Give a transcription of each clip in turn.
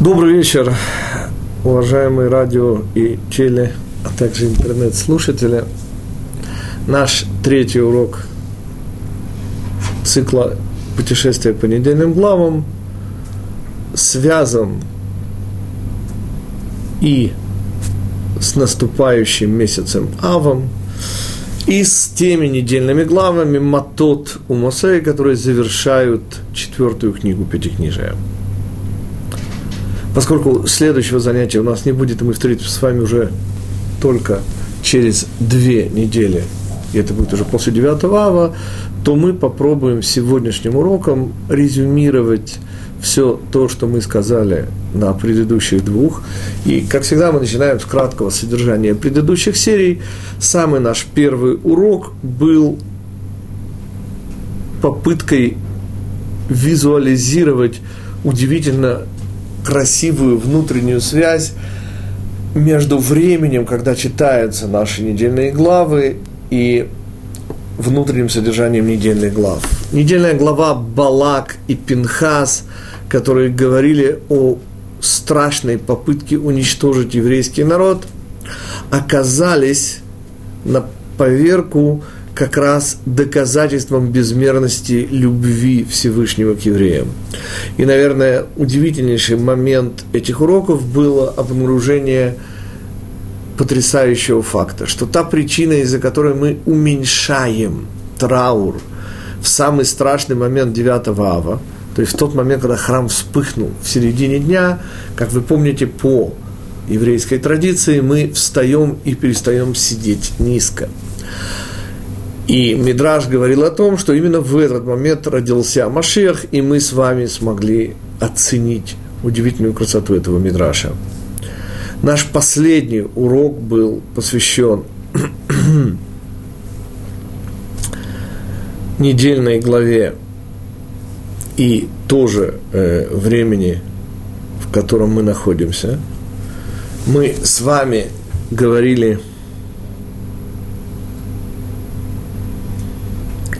Добрый вечер, уважаемые радио и теле, а также интернет-слушатели. Наш третий урок цикла путешествия по недельным главам связан и с наступающим месяцем Авом, и с теми недельными главами Матот у Мосея, которые завершают четвертую книгу Пятикнижия. Поскольку следующего занятия у нас не будет, и мы встретимся с вами уже только через две недели, и это будет уже после 9 ава, то мы попробуем сегодняшним уроком резюмировать все то, что мы сказали на предыдущих двух. И, как всегда, мы начинаем с краткого содержания предыдущих серий. Самый наш первый урок был попыткой визуализировать удивительно красивую внутреннюю связь между временем, когда читаются наши недельные главы, и внутренним содержанием недельных глав. Недельная глава Балак и Пинхас, которые говорили о страшной попытке уничтожить еврейский народ, оказались на поверку как раз доказательством безмерности любви Всевышнего к евреям. И, наверное, удивительнейший момент этих уроков было обнаружение потрясающего факта, что та причина, из-за которой мы уменьшаем траур в самый страшный момент 9 ава, то есть в тот момент, когда храм вспыхнул в середине дня, как вы помните, по еврейской традиции мы встаем и перестаем сидеть низко. И Мидраж говорил о том, что именно в этот момент родился Машех, и мы с вами смогли оценить удивительную красоту этого Мидраша. Наш последний урок был посвящен недельной главе и тоже э, времени, в котором мы находимся. Мы с вами говорили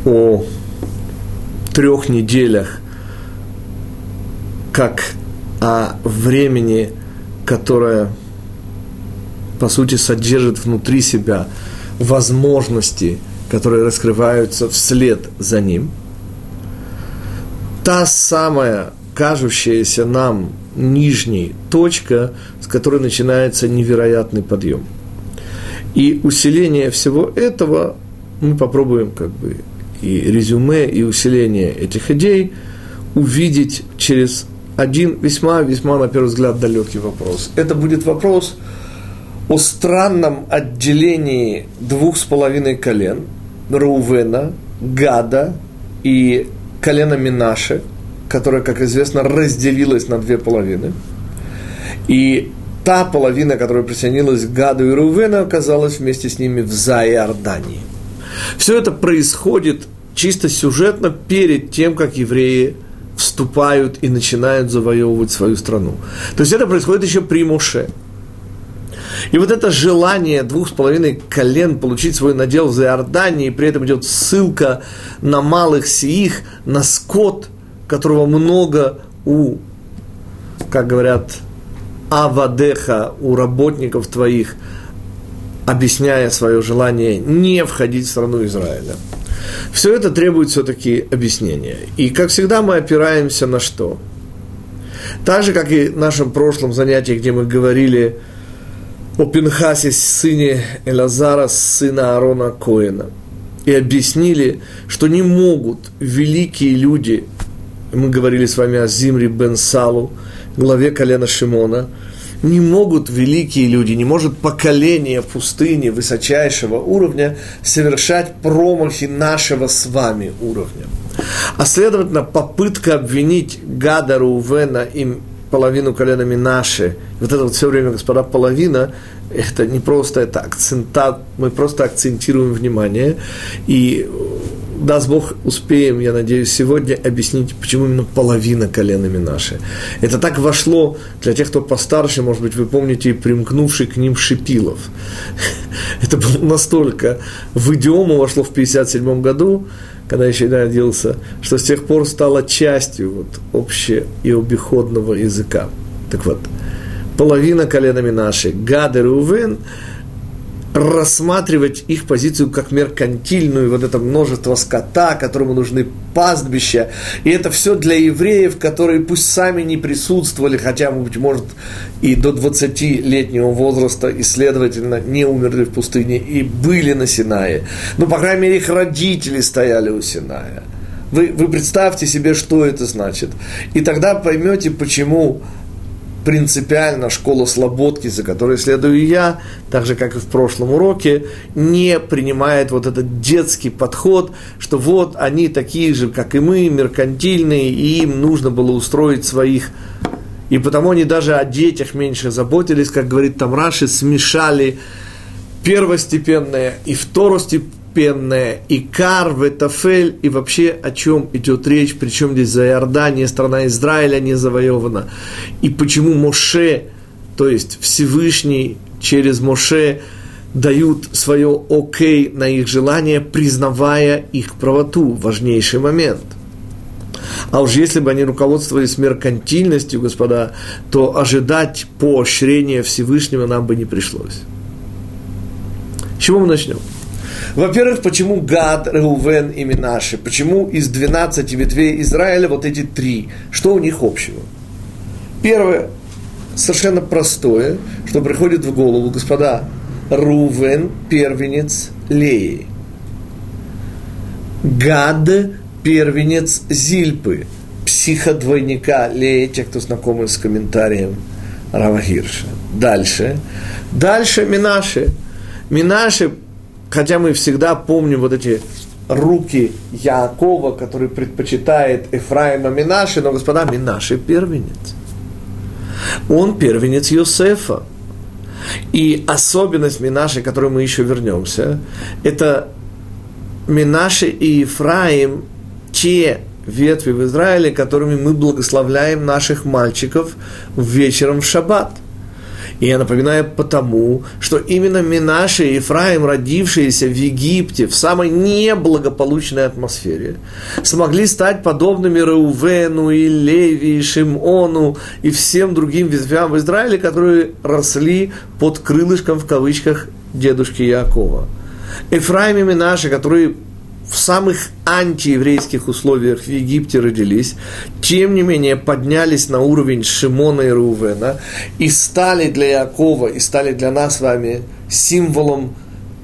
о трех неделях, как о времени, которое, по сути, содержит внутри себя возможности, которые раскрываются вслед за ним. Та самая кажущаяся нам нижней точка, с которой начинается невероятный подъем. И усиление всего этого мы попробуем как бы и резюме, и усиление этих идей увидеть через один весьма-весьма, на первый взгляд, далекий вопрос. Это будет вопрос о странном отделении двух с половиной колен, Раувена, Гада и колена Минаше, которое, как известно, разделилось на две половины. И та половина, которая присоединилась к Гаду и Рувену, оказалась вместе с ними в Зайордании. Все это происходит чисто сюжетно перед тем, как евреи вступают и начинают завоевывать свою страну. То есть это происходит еще при Моше. И вот это желание двух с половиной колен получить свой надел за Иордании, при этом идет ссылка на малых сиих, на скот, которого много у, как говорят, авадеха, у работников твоих, объясняя свое желание не входить в страну Израиля. Все это требует все-таки объяснения. И, как всегда, мы опираемся на что? Так же, как и в нашем прошлом занятии, где мы говорили о Пинхасе, сыне Элазара, сына Аарона Коина. И объяснили, что не могут великие люди, мы говорили с вами о Зимре бен Салу, главе колена Шимона – не могут великие люди, не может поколение пустыни высочайшего уровня совершать промахи нашего с вами уровня. А следовательно, попытка обвинить Гада Рувена им половину коленами наши, вот это вот все время, господа, половина, это не просто это акцентат, мы просто акцентируем внимание, и даст Бог, успеем, я надеюсь, сегодня объяснить, почему именно половина коленами наши. Это так вошло для тех, кто постарше, может быть, вы помните, примкнувший к ним Шипилов. Это было настолько в идиому вошло в 1957 году, когда еще не родился, что с тех пор стало частью вот, общего и обиходного языка. Так вот, половина коленами нашей, Гад и Рувен, рассматривать их позицию как меркантильную, вот это множество скота, которому нужны пастбища. И это все для евреев, которые пусть сами не присутствовали, хотя, быть может, и до 20-летнего возраста, и, следовательно, не умерли в пустыне, и были на Синае. Ну, по крайней мере, их родители стояли у Синая. Вы, вы представьте себе, что это значит. И тогда поймете, почему принципиально школа Слободки, за которой следую я, так же, как и в прошлом уроке, не принимает вот этот детский подход, что вот они такие же, как и мы, меркантильные, и им нужно было устроить своих. И потому они даже о детях меньше заботились, как говорит там Раши, смешали первостепенное и второстепенное пенная, и Кар, Ветафель, и вообще о чем идет речь, причем здесь за Иордания, страна Израиля не завоевана, и почему Моше, то есть Всевышний через Моше дают свое окей на их желание, признавая их правоту, важнейший момент. А уж если бы они руководствовались меркантильностью, господа, то ожидать поощрения Всевышнего нам бы не пришлось. С чего мы начнем? Во-первых, почему Гад, Реувен и Минаши? Почему из 12 ветвей Израиля вот эти три? Что у них общего? Первое, совершенно простое, что приходит в голову, господа, Рувен – первенец Леи. Гад – первенец Зильпы, психодвойника Леи, те, кто знакомы с комментарием Рава Хирша. Дальше. Дальше Минаши. Минаши хотя мы всегда помним вот эти руки Якова, который предпочитает Ефраима Минаши, но, господа, Минаши первенец. Он первенец Йосефа. И особенность Минаши, к которой мы еще вернемся, это Минаши и Ефраим, те ветви в Израиле, которыми мы благословляем наших мальчиков вечером в шаббат. И я напоминаю потому, что именно Минаши и Ефраим, родившиеся в Египте, в самой неблагополучной атмосфере, смогли стать подобными Реувену и Леви, и Шимону и всем другим ветвям в Израиле, которые росли под крылышком в кавычках дедушки Якова. Ефраим и Минаши, которые в самых антиеврейских условиях в Египте родились, тем не менее поднялись на уровень Шимона и Рувена и стали для Якова, и стали для нас с вами символом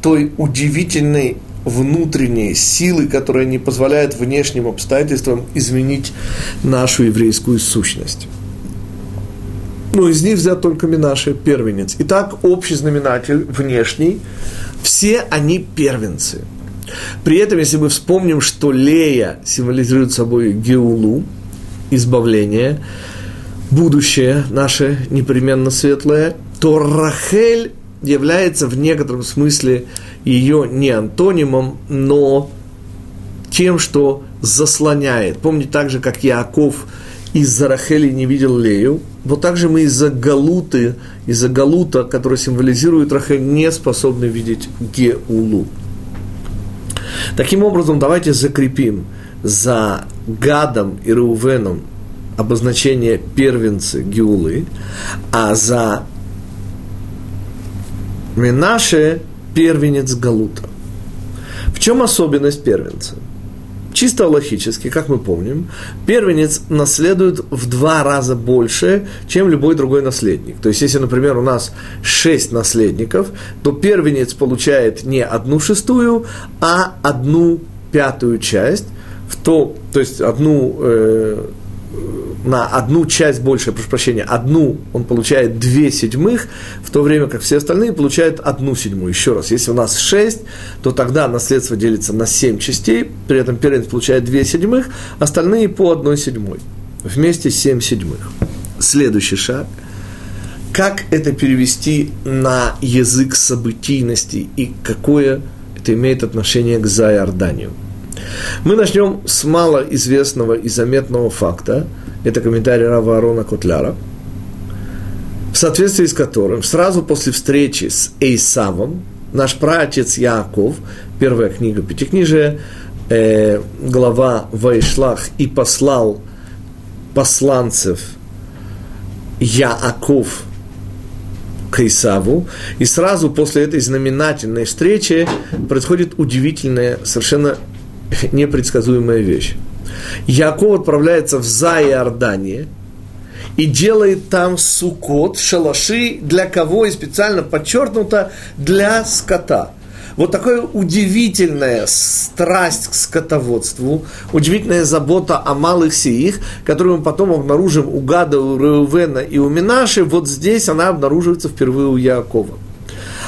той удивительной внутренней силы, которая не позволяет внешним обстоятельствам изменить нашу еврейскую сущность. Ну, из них взят только Минаши, первенец. Итак, общий знаменатель внешний, все они первенцы – при этом, если мы вспомним, что Лея символизирует собой Геулу, избавление, будущее наше непременно светлое, то Рахель является в некотором смысле ее не антонимом, но тем, что заслоняет. Помните, так же, как Яков из-за Рахели не видел Лею, вот так же мы из-за Галуты, из-за Галута, который символизирует Рахель, не способны видеть Геулу. Таким образом, давайте закрепим за Гадом и Реувеном обозначение первенцы Гиулы, а за Менаше первенец Галута. В чем особенность первенца? Чисто логически, как мы помним, первенец наследует в два раза больше, чем любой другой наследник. То есть, если, например, у нас шесть наследников, то первенец получает не одну шестую, а одну пятую часть, в то, то есть одну э, на одну часть больше, прошу прощения, одну он получает две седьмых, в то время как все остальные получают одну седьмую. Еще раз, если у нас шесть, то тогда наследство делится на семь частей, при этом первенец получает две седьмых, остальные по одной седьмой. Вместе семь седьмых. Следующий шаг. Как это перевести на язык событийности и какое это имеет отношение к Зайорданию? Мы начнем с малоизвестного и заметного факта – это комментарий Рава Арона Котляра, в соответствии с которым сразу после встречи с Эйсавом наш праотец Яков, первая книга Пятикнижия, э, глава Вайшлах, и послал посланцев Яаков к Исаву, и сразу после этой знаменательной встречи происходит удивительная, совершенно непредсказуемая вещь. Яков отправляется в Зайордание и делает там сукот, шалаши, для кого и специально подчеркнуто для скота – вот такая удивительная страсть к скотоводству, удивительная забота о малых сиих, которую мы потом обнаружим у Гада, у Реувена и у Минаши, вот здесь она обнаруживается впервые у Якова.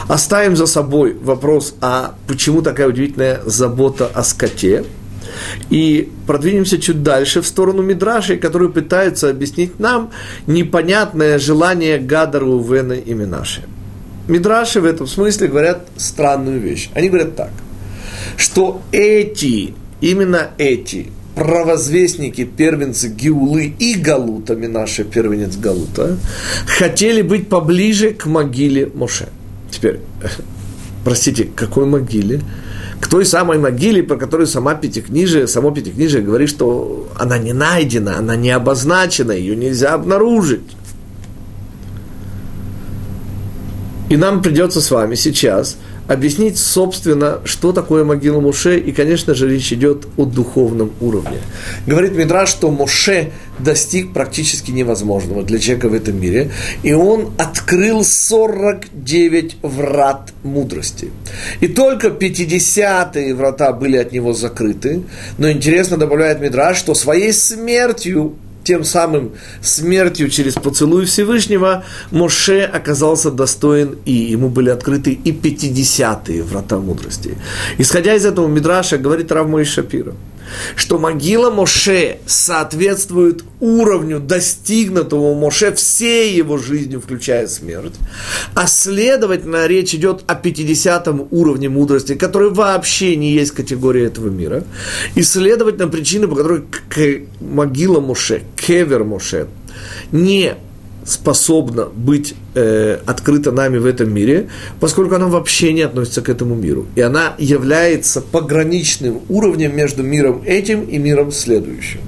Оставим за собой вопрос, а почему такая удивительная забота о скоте, и продвинемся чуть дальше в сторону Мидрашей, которые пытаются объяснить нам непонятное желание Гада, Реувена и Минаши. Мидраши в этом смысле говорят странную вещь. Они говорят так, что эти, именно эти провозвестники, первенцы Гиулы и Галута, Минаша, первенец Галута, хотели быть поближе к могиле Моше. Теперь, простите, к какой могиле? К той самой могиле, про которую сама Пятикнижие, само Пятикнижие говорит, что она не найдена, она не обозначена, ее нельзя обнаружить. И нам придется с вами сейчас объяснить, собственно, что такое могила Моше, и, конечно же, речь идет о духовном уровне. Говорит Мидраш, что Моше достиг практически невозможного для человека в этом мире, и он открыл 49 врат мудрости. И только 50-е врата были от него закрыты, но интересно добавляет Мидраш, что своей смертью тем самым смертью через поцелуй Всевышнего Моше оказался достоин, и ему были открыты и 50-е врата мудрости. Исходя из этого Мидраша, говорит Равмой Шапира – что могила Моше соответствует уровню достигнутого Моше всей его жизнью, включая смерть, а следовательно, речь идет о 50 уровне мудрости, который вообще не есть категория этого мира, и, следовательно, причина, по которой могила Моше, кевер Моше, не способна быть э, открыта нами в этом мире, поскольку она вообще не относится к этому миру. И она является пограничным уровнем между миром этим и миром следующим.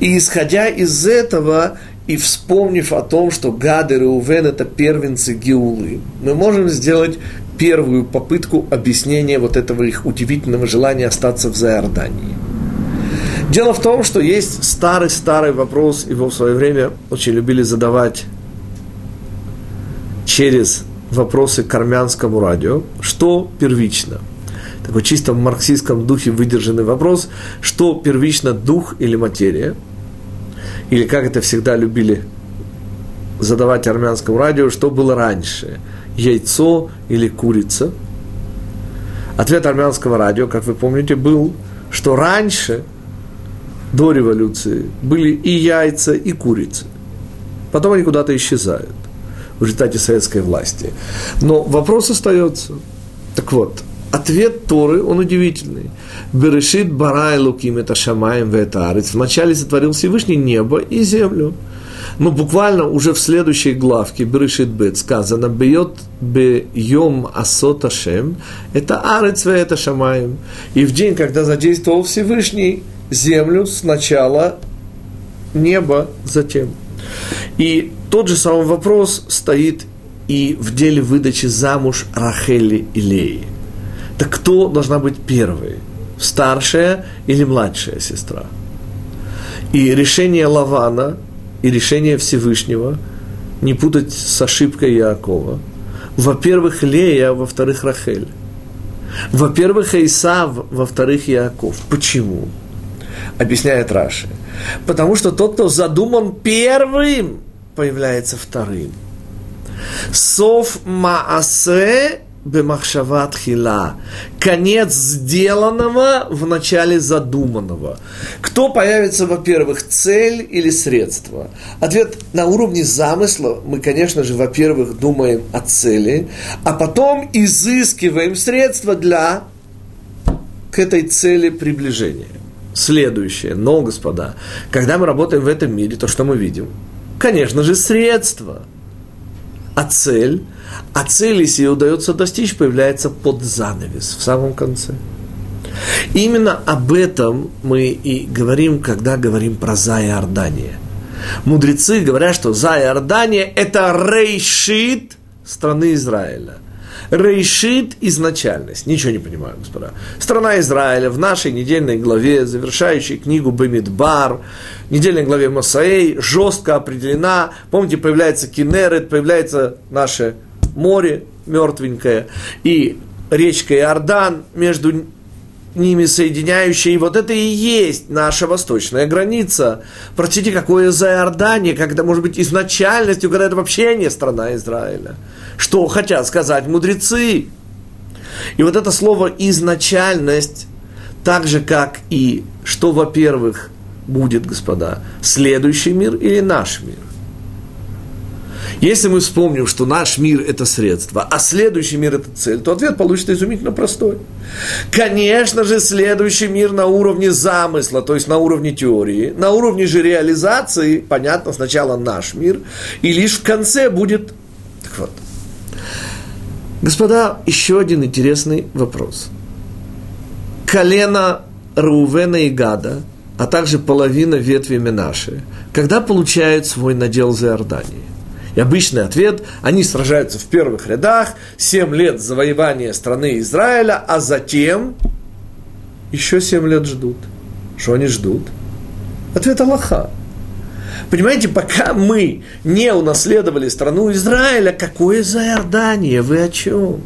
И исходя из этого, и вспомнив о том, что Гад и Реувен – это первенцы Геулы, мы можем сделать первую попытку объяснения вот этого их удивительного желания остаться в Заордании – Дело в том, что есть старый-старый вопрос, его в свое время очень любили задавать через вопросы к армянскому радио, что первично. Такой чисто в марксистском духе выдержанный вопрос, что первично дух или материя, или как это всегда любили задавать армянскому радио, что было раньше, яйцо или курица. Ответ армянского радио, как вы помните, был, что раньше – до революции были и яйца, и курицы. Потом они куда-то исчезают в результате советской власти. Но вопрос остается. Так вот, ответ Торы, он удивительный. Берешит барай луким это шамаем в это арец. Вначале сотворил Всевышний небо и землю. Но буквально уже в следующей главке Берешит Бет сказано «Бьет бьем асот ашем» – это арец это шамаем. И в день, когда задействовал Всевышний, землю сначала, небо затем. И тот же самый вопрос стоит и в деле выдачи замуж Рахели и Леи. Так кто должна быть первой? Старшая или младшая сестра? И решение Лавана и решение Всевышнего не путать с ошибкой Якова. Во-первых, Лея, во-вторых, Рахель. Во-первых, Исав, во-вторых, Яков. Почему? Объясняет Раши. Потому что тот, кто задуман первым, появляется вторым. Сов маасе бемахшават хила. Конец сделанного в начале задуманного. Кто появится, во-первых, цель или средство? Ответ на уровне замысла. Мы, конечно же, во-первых, думаем о цели, а потом изыскиваем средства для к этой цели приближения следующее. Но, господа, когда мы работаем в этом мире, то что мы видим? Конечно же, средства. А цель? А цель, если ее удается достичь, появляется под занавес в самом конце. именно об этом мы и говорим, когда говорим про Зая Ордания. Мудрецы говорят, что за Иордания – это рейшит страны Израиля. Рейшит – изначальность. Ничего не понимаю, господа. Страна Израиля в нашей недельной главе, завершающей книгу Бемидбар, недельной главе Мосаэй, жестко определена. Помните, появляется Кинерет, появляется наше море мертвенькое, и речка Иордан между ними соединяющая, и вот это и есть наша восточная граница. Простите, какое за Иордания, когда, может быть, изначальностью, когда это вообще не страна Израиля. Что хотят сказать мудрецы? И вот это слово «изначальность», так же, как и что, во-первых, будет, господа, следующий мир или наш мир – если мы вспомним, что наш мир – это средство, а следующий мир – это цель, то ответ получится изумительно простой. Конечно же, следующий мир на уровне замысла, то есть на уровне теории, на уровне же реализации, понятно, сначала наш мир, и лишь в конце будет… Так вот. Господа, еще один интересный вопрос. Колено Рувена и Гада, а также половина ветви Менаши, когда получают свой надел за Иорданией? И обычный ответ – они сражаются в первых рядах, 7 лет завоевания страны Израиля, а затем еще 7 лет ждут. Что они ждут? Ответ Аллаха. Понимаете, пока мы не унаследовали страну Израиля, какое за Иордание? Вы о чем?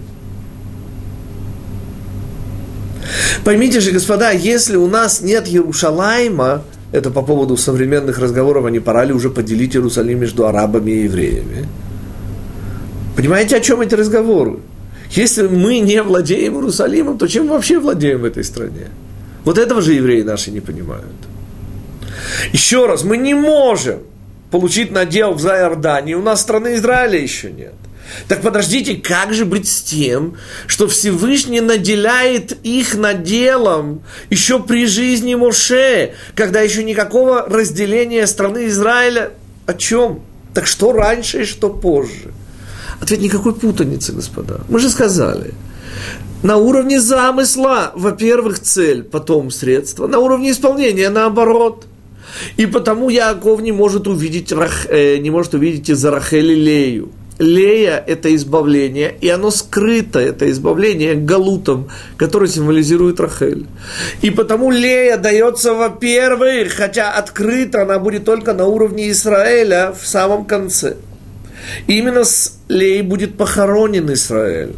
Поймите же, господа, если у нас нет Иерушалайма, это по поводу современных разговоров, а не пора ли уже поделить Иерусалим между арабами и евреями. Понимаете, о чем эти разговоры? Если мы не владеем Иерусалимом, то чем вообще владеем в этой стране? Вот этого же евреи наши не понимают. Еще раз, мы не можем получить надел в Зайордании, у нас страны Израиля еще нет. Так подождите, как же быть с тем, что Всевышний наделяет их наделом еще при жизни Моше, когда еще никакого разделения страны Израиля? О чем? Так что раньше и что позже? Ответ никакой путаницы, господа. Мы же сказали. На уровне замысла, во-первых, цель, потом средство. На уровне исполнения, наоборот. И потому Яков не может увидеть, э, не может увидеть из Рахели Лею. Лея – это избавление, и оно скрыто, это избавление, галутом, который символизирует Рахель. И потому Лея дается, во-первых, хотя открыто она будет только на уровне Израиля в самом конце. И именно с Леей будет похоронен Израиль.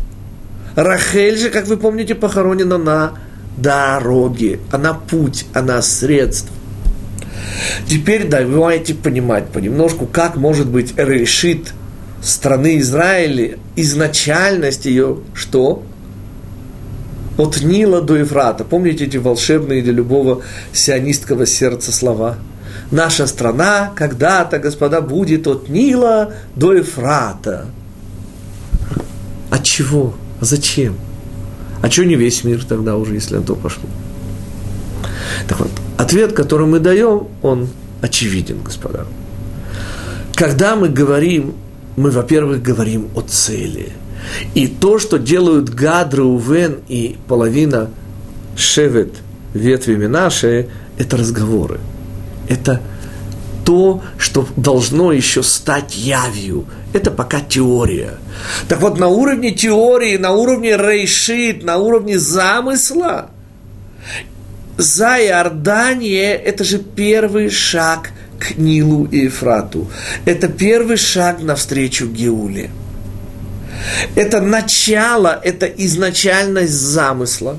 Рахель же, как вы помните, похоронена на дороге, она путь, она средство. Теперь давайте понимать понемножку, как может быть решит страны Израиля, изначальность ее, что? От Нила до Ефрата. Помните эти волшебные для любого сионистского сердца слова? Наша страна когда-то, господа, будет от Нила до Ефрата. От чего? А зачем? А что не весь мир тогда уже, если на то пошло? Так вот, ответ, который мы даем, он очевиден, господа. Когда мы говорим мы, во-первых, говорим о цели. И то, что делают Гад, Рувен и половина Шевет ветвями наши, это разговоры. Это то, что должно еще стать явью. Это пока теория. Так вот, на уровне теории, на уровне рейшит, на уровне замысла, за Иордание – это же первый шаг к Нилу и Ефрату. Это первый шаг навстречу Геуле. Это начало, это изначальность замысла.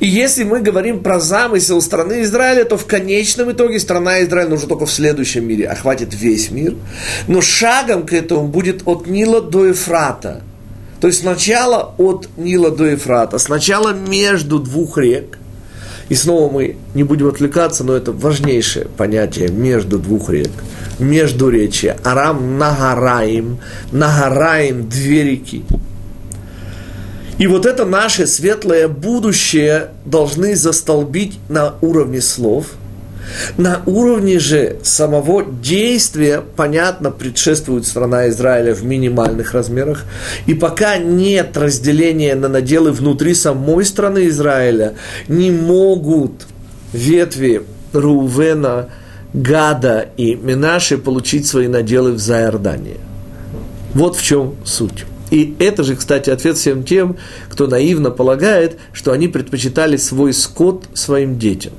И если мы говорим про замысел страны Израиля, то в конечном итоге страна Израиля уже только в следующем мире охватит весь мир. Но шагом к этому будет от Нила до Ефрата. То есть сначала от Нила до Ефрата, сначала между двух рек – и снова мы не будем отвлекаться, но это важнейшее понятие между двух рек. Между речи. Арам Нагараим. Нагараим – две реки. И вот это наше светлое будущее должны застолбить на уровне слов – на уровне же самого действия, понятно, предшествует страна Израиля в минимальных размерах. И пока нет разделения на наделы внутри самой страны Израиля, не могут ветви Рувена, Гада и Минаши получить свои наделы в Зайордании. Вот в чем суть. И это же, кстати, ответ всем тем, кто наивно полагает, что они предпочитали свой скот своим детям.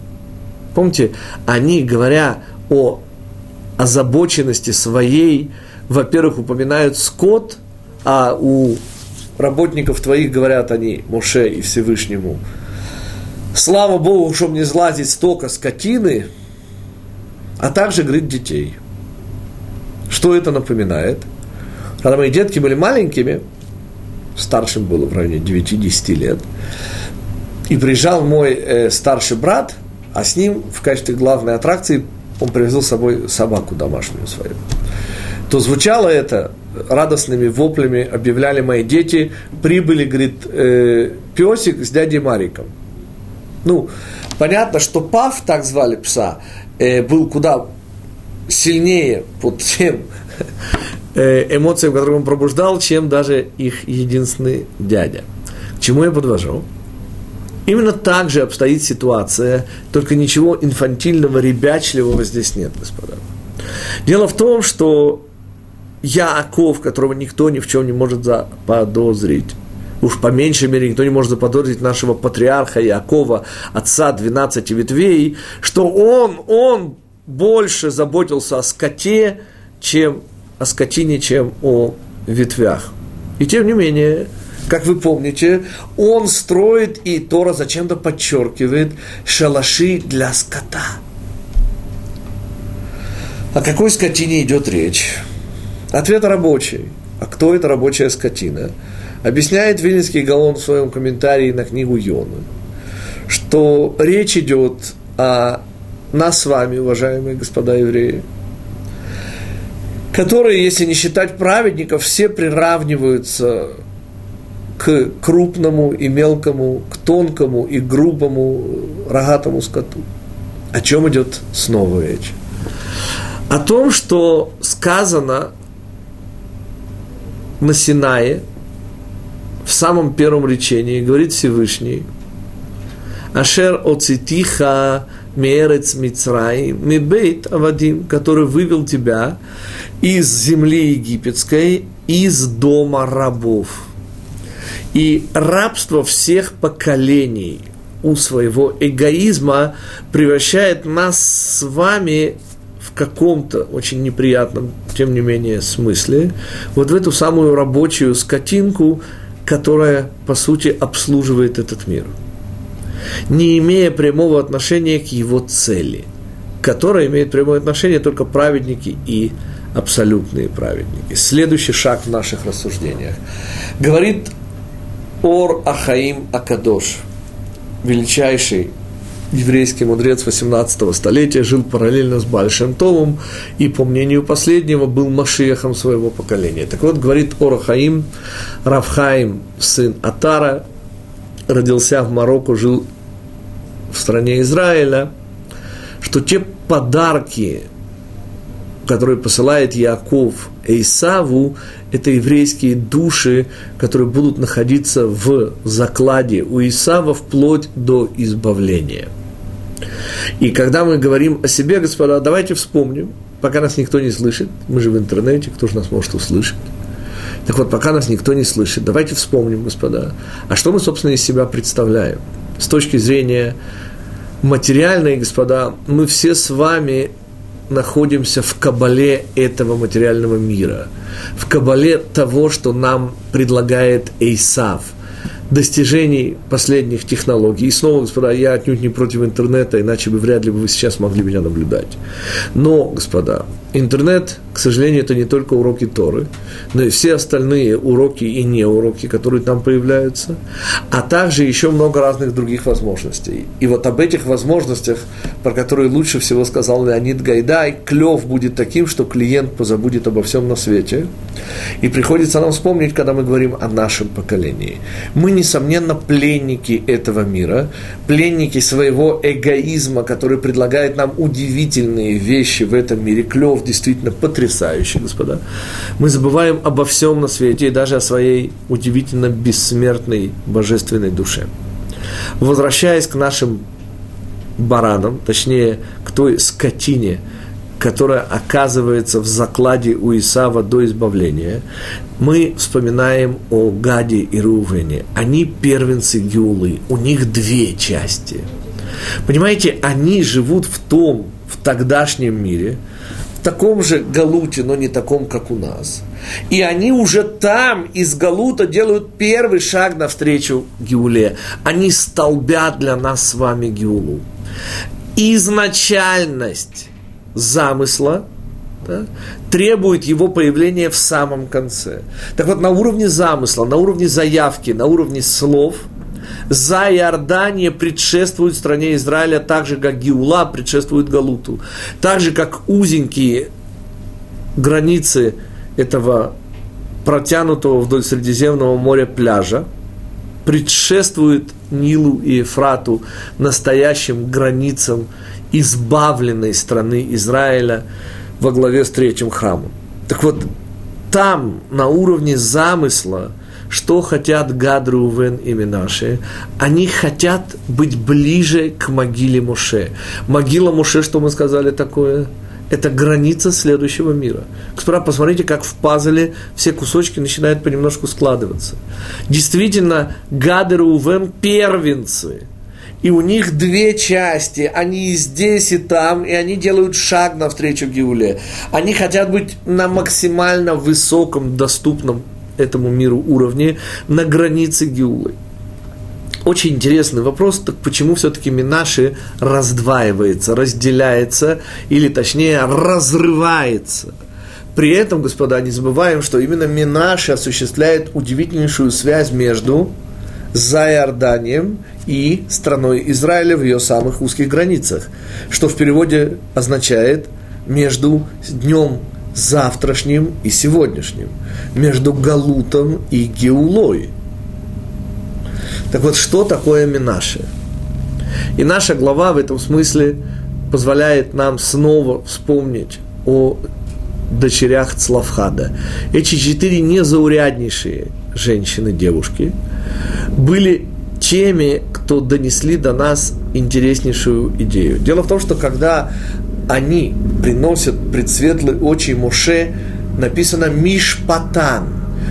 Помните, они, говоря о озабоченности своей, во-первых, упоминают скот, а у работников твоих говорят они, Моше и Всевышнему, слава Богу, чтобы не злазить столько скотины, а также, говорит, детей. Что это напоминает? Когда мои детки были маленькими, старшим было в районе 9-10 лет, и приезжал мой э, старший брат, а с ним в качестве главной аттракции он привезл с собой собаку домашнюю свою. То звучало это радостными воплями, объявляли мои дети, прибыли, говорит, э, песик с дядей Мариком. Ну, понятно, что Пав, так звали пса, э, был куда сильнее под тем э, эмоциям, которые он пробуждал, чем даже их единственный дядя. К чему я подвожу? Именно так же обстоит ситуация, только ничего инфантильного, ребячливого здесь нет, господа. Дело в том, что Яаков, которого никто ни в чем не может заподозрить, уж по меньшей мере никто не может заподозрить нашего патриарха Якова, отца 12 ветвей, что он, он больше заботился о скоте, чем о скотине, чем о ветвях. И тем не менее, как вы помните, он строит, и Тора зачем-то подчеркивает, шалаши для скота. О какой скотине идет речь? Ответ рабочий. А кто это рабочая скотина? Объясняет Вильнинский Галон в своем комментарии на книгу Йона, что речь идет о нас с вами, уважаемые господа евреи, которые, если не считать праведников, все приравниваются к крупному и мелкому, к тонкому и грубому рогатому скоту. О чем идет снова речь? О том, что сказано на Синае, в самом первом речении, говорит Всевышний, Ашер оцитиха мерец Мицрай, мебейт авадим, который вывел тебя из земли египетской, из дома рабов. И рабство всех поколений у своего эгоизма превращает нас с вами в каком-то очень неприятном, тем не менее, смысле, вот в эту самую рабочую скотинку, которая, по сути, обслуживает этот мир, не имея прямого отношения к его цели, которая имеет прямое отношение только праведники и абсолютные праведники. Следующий шаг в наших рассуждениях. Говорит Ор Ахаим Акадош, величайший еврейский мудрец 18 столетия, жил параллельно с Большим Томом и, по мнению последнего, был Машиехом своего поколения. Так вот, говорит Орахаим, Равхаим, сын Атара, родился в Марокко, жил в стране Израиля, что те подарки, которые посылает Яков Эйсаву, это еврейские души, которые будут находиться в закладе у Исава вплоть до избавления – и когда мы говорим о себе, господа, давайте вспомним, пока нас никто не слышит, мы же в интернете, кто же нас может услышать? Так вот, пока нас никто не слышит, давайте вспомним, господа, а что мы, собственно, из себя представляем? С точки зрения материальной, господа, мы все с вами находимся в кабале этого материального мира, в кабале того, что нам предлагает Эйсав – достижений последних технологий. И снова, господа, я отнюдь не против интернета, иначе бы вряд ли бы вы сейчас могли меня наблюдать. Но, господа, интернет, к сожалению, это не только уроки Торы, но и все остальные уроки и не уроки, которые там появляются, а также еще много разных других возможностей. И вот об этих возможностях, про которые лучше всего сказал Леонид Гайдай, клев будет таким, что клиент позабудет обо всем на свете. И приходится нам вспомнить, когда мы говорим о нашем поколении. Мы несомненно, пленники этого мира, пленники своего эгоизма, который предлагает нам удивительные вещи в этом мире. Клев действительно потрясающий, господа. Мы забываем обо всем на свете и даже о своей удивительно бессмертной божественной душе. Возвращаясь к нашим баранам, точнее, к той скотине, которая оказывается в закладе у Исава до избавления, мы вспоминаем о Гаде и Рувене. Они первенцы Геулы, у них две части. Понимаете, они живут в том, в тогдашнем мире, в таком же Галуте, но не таком, как у нас. И они уже там из Галута делают первый шаг навстречу Геуле. Они столбят для нас с вами Геулу. Изначальность замысла да, требует его появления в самом конце. Так вот, на уровне замысла, на уровне заявки, на уровне слов – за Иордания предшествует стране Израиля так же, как Гиула предшествует Галуту. Так же, как узенькие границы этого протянутого вдоль Средиземного моря пляжа предшествует Нилу и Ефрату, настоящим границам избавленной страны Израиля во главе с третьим храмом. Так вот, там, на уровне замысла, что хотят Гад, Рувен и Минаше? Они хотят быть ближе к могиле Моше. Могила Моше, что мы сказали такое? Это граница следующего мира. Господа, посмотрите, как в пазле все кусочки начинают понемножку складываться. Действительно, Гад и Рувен – первенцы – и у них две части, они и здесь, и там, и они делают шаг навстречу Геуле. Они хотят быть на максимально высоком, доступном этому миру уровне на границе Геулы. Очень интересный вопрос, так почему все-таки Минаши раздваивается, разделяется, или точнее разрывается? При этом, господа, не забываем, что именно Минаши осуществляет удивительнейшую связь между за Иорданием и страной Израиля в ее самых узких границах, что в переводе означает между днем завтрашним и сегодняшним, между Галутом и Геулой. Так вот, что такое Минаше? И наша глава в этом смысле позволяет нам снова вспомнить о дочерях Цлавхада. Эти четыре незауряднейшие женщины, девушки, были теми, кто донесли до нас интереснейшую идею. Дело в том, что когда они приносят предсветлые очи Моше, написано Мишпатан,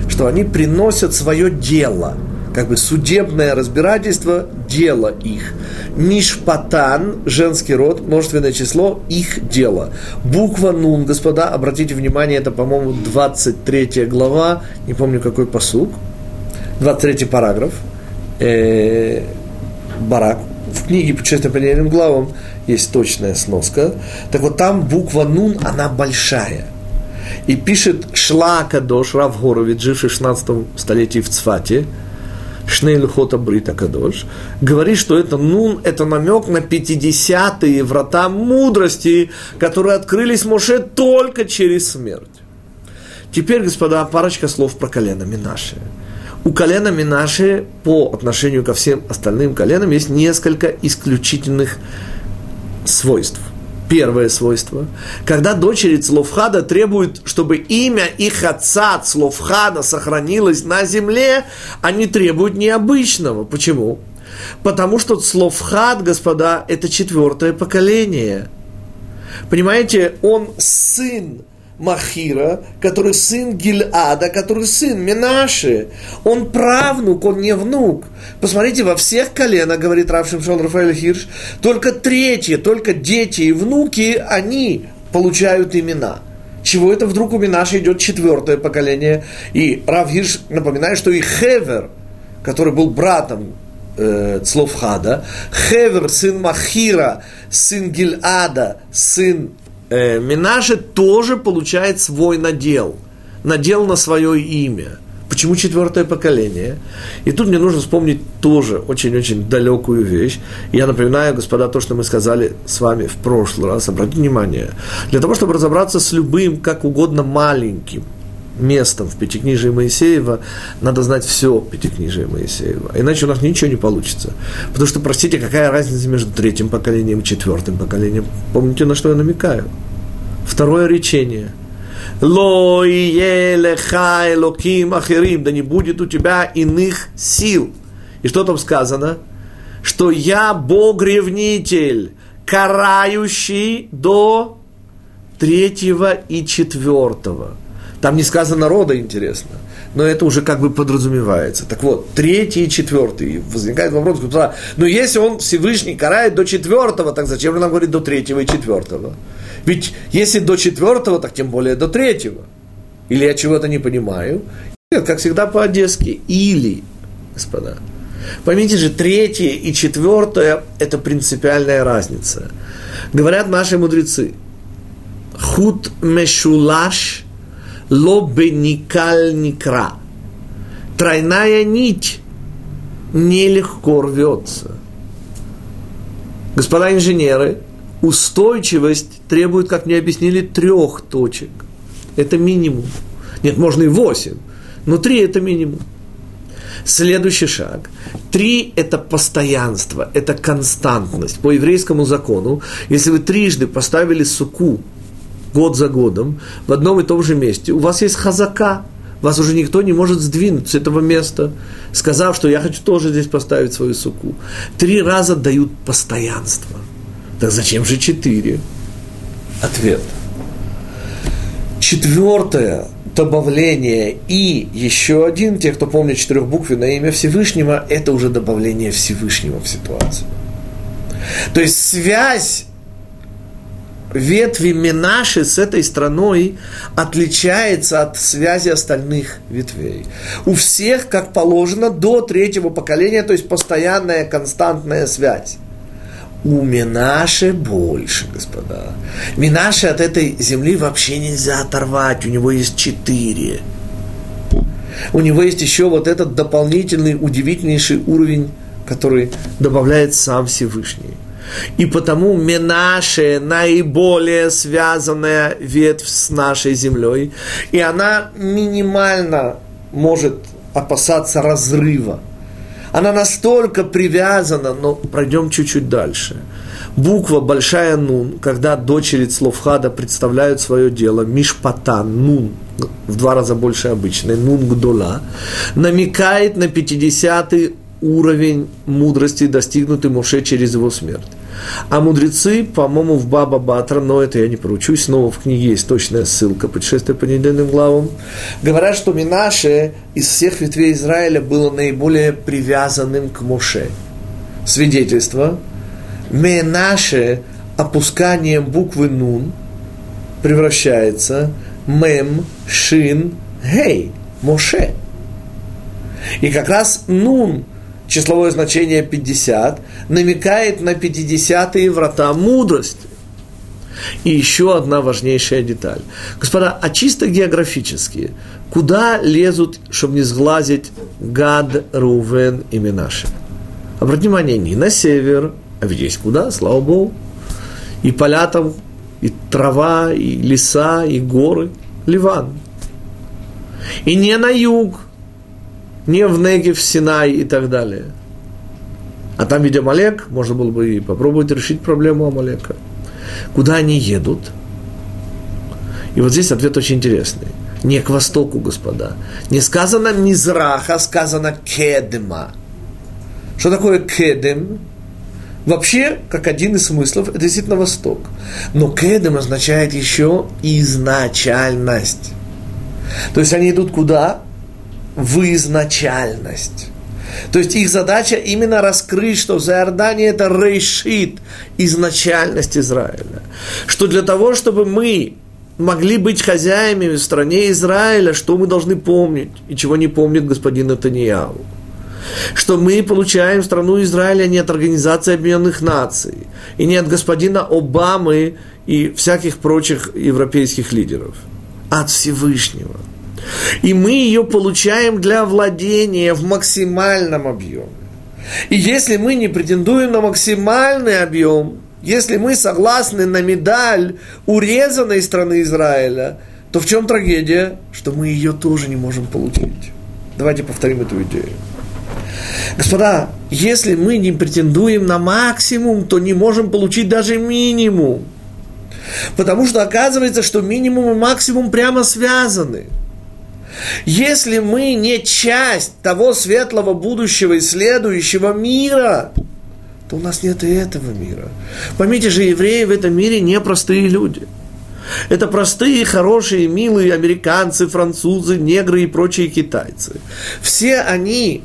что они приносят свое дело, как бы судебное разбирательство, дело их. Мишпатан, женский род, множественное число, их дело. Буква Нун, господа, обратите внимание, это, по-моему, 23 глава, не помню какой посук, 23 параграф, э, Барак, в книге «Путешествие по нейным главам» есть точная сноска. Так вот, там буква «нун», она большая. И пишет Шла Кадош, Рав Горович, живший в 16 столетии в Цфате, Шней Лухота Брита Кадош, говорит, что это нун, это намек на 50-е врата мудрости, которые открылись Моше только через смерть. Теперь, господа, парочка слов про колено Минаше у колена Минаши по отношению ко всем остальным коленам есть несколько исключительных свойств. Первое свойство. Когда дочери Цловхада требуют, чтобы имя их отца Цловхада сохранилось на земле, они требуют необычного. Почему? Потому что Цловхад, господа, это четвертое поколение. Понимаете, он сын Махира, который сын Гильада, который сын Минаши. Он правнук, он не внук. Посмотрите, во всех коленах, говорит Рав Шимшон Рафаэль Хирш, только третьи, только дети и внуки, они получают имена. Чего это вдруг у Минаши идет четвертое поколение? И Рав Хирш напоминает, что и Хевер, который был братом э, Цловхада, Хевер, сын Махира, сын Гильада, сын э, Минаше тоже получает свой надел, надел на свое имя. Почему четвертое поколение? И тут мне нужно вспомнить тоже очень-очень далекую вещь. Я напоминаю, господа, то, что мы сказали с вами в прошлый раз. Обратите внимание. Для того, чтобы разобраться с любым, как угодно маленьким местом в Пятикнижии Моисеева, надо знать все Пятикнижие Моисеева. Иначе у нас ничего не получится. Потому что, простите, какая разница между третьим поколением и четвертым поколением? Помните, на что я намекаю? Второе речение. Ло леха элоким ахирим, да не будет у тебя иных сил. И что там сказано? Что я Бог-ревнитель, карающий до третьего и четвертого. Там не сказано рода, интересно но это уже как бы подразумевается. Так вот, третий и четвертый. Возникает вопрос, но ну, если он Всевышний карает до четвертого, так зачем же нам говорить до третьего и четвертого? Ведь если до четвертого, так тем более до третьего. Или я чего-то не понимаю. Нет, как всегда по-одесски. Или, господа. Поймите же, третье и четвертое – это принципиальная разница. Говорят наши мудрецы. Худ мешулаш лобеникаль никра. Тройная нить нелегко рвется. Господа инженеры, устойчивость требует, как мне объяснили, трех точек. Это минимум. Нет, можно и восемь, но три – это минимум. Следующий шаг. Три – это постоянство, это константность. По еврейскому закону, если вы трижды поставили суку год за годом в одном и том же месте, у вас есть хазака, вас уже никто не может сдвинуть с этого места, сказав, что я хочу тоже здесь поставить свою суку. Три раза дают постоянство. Так зачем же четыре? Ответ. Четвертое добавление и еще один, те, кто помнит четырехбуквенное имя Всевышнего, это уже добавление Всевышнего в ситуацию. То есть связь ветви Минаши с этой страной отличается от связи остальных ветвей. У всех, как положено, до третьего поколения, то есть постоянная константная связь. У Минаши больше, господа. Минаши от этой земли вообще нельзя оторвать, у него есть четыре. У него есть еще вот этот дополнительный, удивительнейший уровень, который добавляет сам Всевышний. И потому Менаше наиболее связанная ветвь с нашей землей, и она минимально может опасаться разрыва. Она настолько привязана, но пройдем чуть-чуть дальше. Буква большая нун, когда дочери Цловхада представляют свое дело, мишпатан, нун, в два раза больше обычной, нун гдола, намекает на 50 уровень мудрости, достигнутый Моше через его смерть. А мудрецы, по-моему, в Баба Батра, но это я не поручусь, снова в книге есть точная ссылка, путешествие по недельным главам, говорят, что Минаше из всех ветвей Израиля было наиболее привязанным к Моше. Свидетельство. Менаше опусканием буквы Нун превращается Мем, Шин, Гей, Моше. И как раз Нун – числовое значение 50, намекает на 50-е врата мудрости. И еще одна важнейшая деталь. Господа, а чисто географически, куда лезут, чтобы не сглазить Гад, Рувен и Минаши? Обратите внимание, не на север, а ведь есть куда, слава Богу. И поля там, и трава, и леса, и горы, Ливан. И не на юг, не в Негев, Синай и так далее. А там ведь Амалек, можно было бы и попробовать решить проблему Амалека. Куда они едут? И вот здесь ответ очень интересный. Не к востоку, господа. Не сказано Мизраха, а сказано Кедема. Что такое Кедем? Вообще, как один из смыслов, это действительно восток. Но Кедем означает еще изначальность. То есть они идут куда? В изначальность. То есть их задача именно раскрыть, что за Иордания это решит изначальность Израиля. Что для того, чтобы мы могли быть хозяями в стране Израиля, что мы должны помнить, и чего не помнит господин Натаньяу. Что мы получаем страну Израиля не от Организации Объединенных Наций, и не от господина Обамы и всяких прочих европейских лидеров, а от Всевышнего – и мы ее получаем для владения в максимальном объеме. И если мы не претендуем на максимальный объем, если мы согласны на медаль урезанной страны Израиля, то в чем трагедия? Что мы ее тоже не можем получить. Давайте повторим эту идею. Господа, если мы не претендуем на максимум, то не можем получить даже минимум. Потому что оказывается, что минимум и максимум прямо связаны – если мы не часть того светлого будущего и следующего мира, то у нас нет и этого мира. Поймите же, евреи в этом мире непростые люди. Это простые, хорошие, милые американцы, французы, негры и прочие китайцы. Все они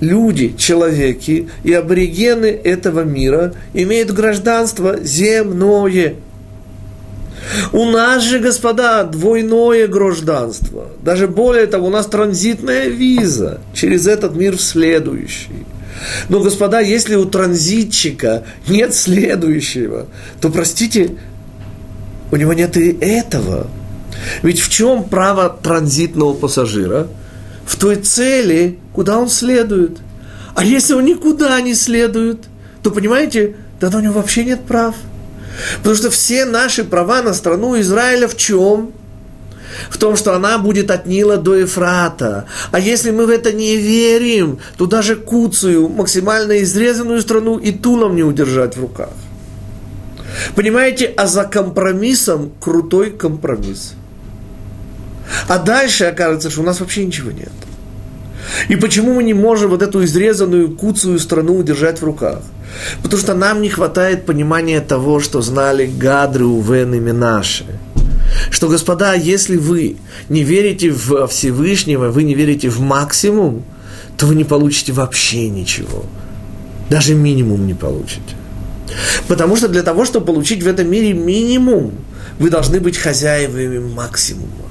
люди, человеки и аборигены этого мира имеют гражданство земное. У нас же, господа, двойное гражданство. Даже более того, у нас транзитная виза через этот мир в следующий. Но, господа, если у транзитчика нет следующего, то, простите, у него нет и этого. Ведь в чем право транзитного пассажира? В той цели, куда он следует. А если он никуда не следует, то, понимаете, тогда у него вообще нет прав. Потому что все наши права на страну Израиля в чем? В том, что она будет от Нила до Ефрата. А если мы в это не верим, то даже Куцию, максимально изрезанную страну, и ту нам не удержать в руках. Понимаете, а за компромиссом крутой компромисс. А дальше окажется, что у нас вообще ничего нет. И почему мы не можем вот эту изрезанную куцую страну удержать в руках? Потому что нам не хватает понимания того, что знали Гадры, Увен и Минаши. Что, господа, если вы не верите в Всевышнего, вы не верите в максимум, то вы не получите вообще ничего. Даже минимум не получите. Потому что для того, чтобы получить в этом мире минимум, вы должны быть хозяевами максимума.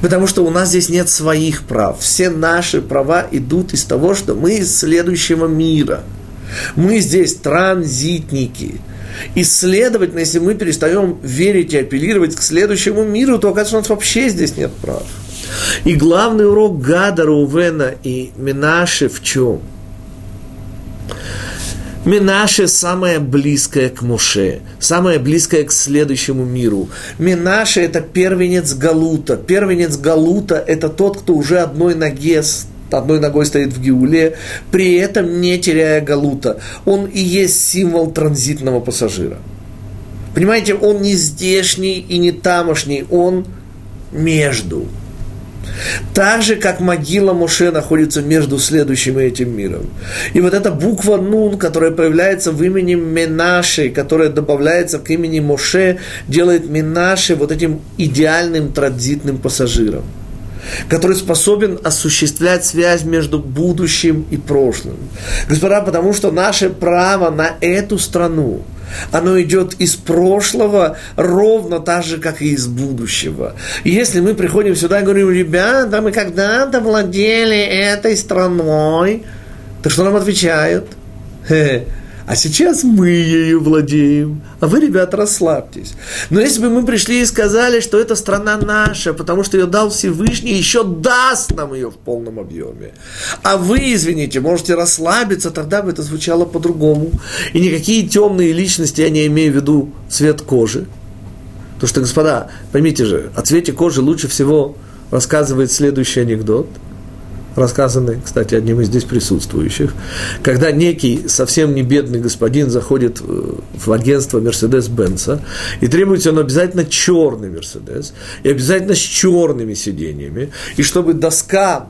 Потому что у нас здесь нет своих прав. Все наши права идут из того, что мы из следующего мира. Мы здесь транзитники. И, следовательно, если мы перестаем верить и апеллировать к следующему миру, то оказывается, у нас вообще здесь нет прав. И главный урок Гада, Рувена и Минаши в чем – Минаше самое близкое к Муше, самое близкое к следующему миру. Минаше – это первенец Галута. Первенец Галута – это тот, кто уже одной ноге одной ногой стоит в Геуле, при этом не теряя Галута. Он и есть символ транзитного пассажира. Понимаете, он не здешний и не тамошний, он между. Так же, как могила Моше находится между следующим и этим миром. И вот эта буква Нун, которая появляется в имени Менаши, которая добавляется к имени Моше, делает Менаши вот этим идеальным транзитным пассажиром который способен осуществлять связь между будущим и прошлым. Господа, потому что наше право на эту страну – оно идет из прошлого ровно так же, как и из будущего. И если мы приходим сюда и говорим, ребята, мы когда-то владели этой страной, то что нам отвечают? А сейчас мы ею владеем. А вы, ребята, расслабьтесь. Но если бы мы пришли и сказали, что эта страна наша, потому что ее дал Всевышний, еще даст нам ее в полном объеме. А вы, извините, можете расслабиться, тогда бы это звучало по-другому. И никакие темные личности, я не имею в виду цвет кожи. Потому что, господа, поймите же, о цвете кожи лучше всего рассказывает следующий анекдот – рассказанный, кстати, одним из здесь присутствующих, когда некий совсем не бедный господин заходит э, в агентство Мерседес-Бенца и требуется он обязательно черный Мерседес, и обязательно с черными сиденьями, и чтобы доска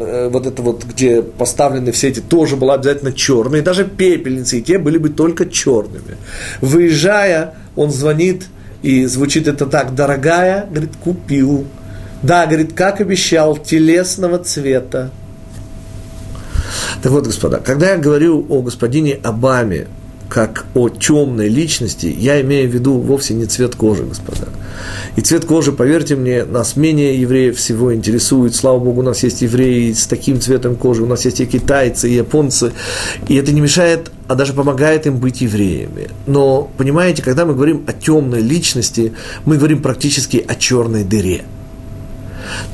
э, вот это вот, где поставлены все эти, тоже была обязательно черная, и даже пепельницы, и те были бы только черными. Выезжая, он звонит, и звучит это так, дорогая, говорит, купил. Да, говорит, как обещал, телесного цвета. Так вот, господа, когда я говорю о господине Обаме как о темной личности, я имею в виду вовсе не цвет кожи, господа. И цвет кожи, поверьте мне, нас менее евреев всего интересует. Слава Богу, у нас есть евреи с таким цветом кожи, у нас есть и китайцы, и японцы. И это не мешает, а даже помогает им быть евреями. Но, понимаете, когда мы говорим о темной личности, мы говорим практически о черной дыре –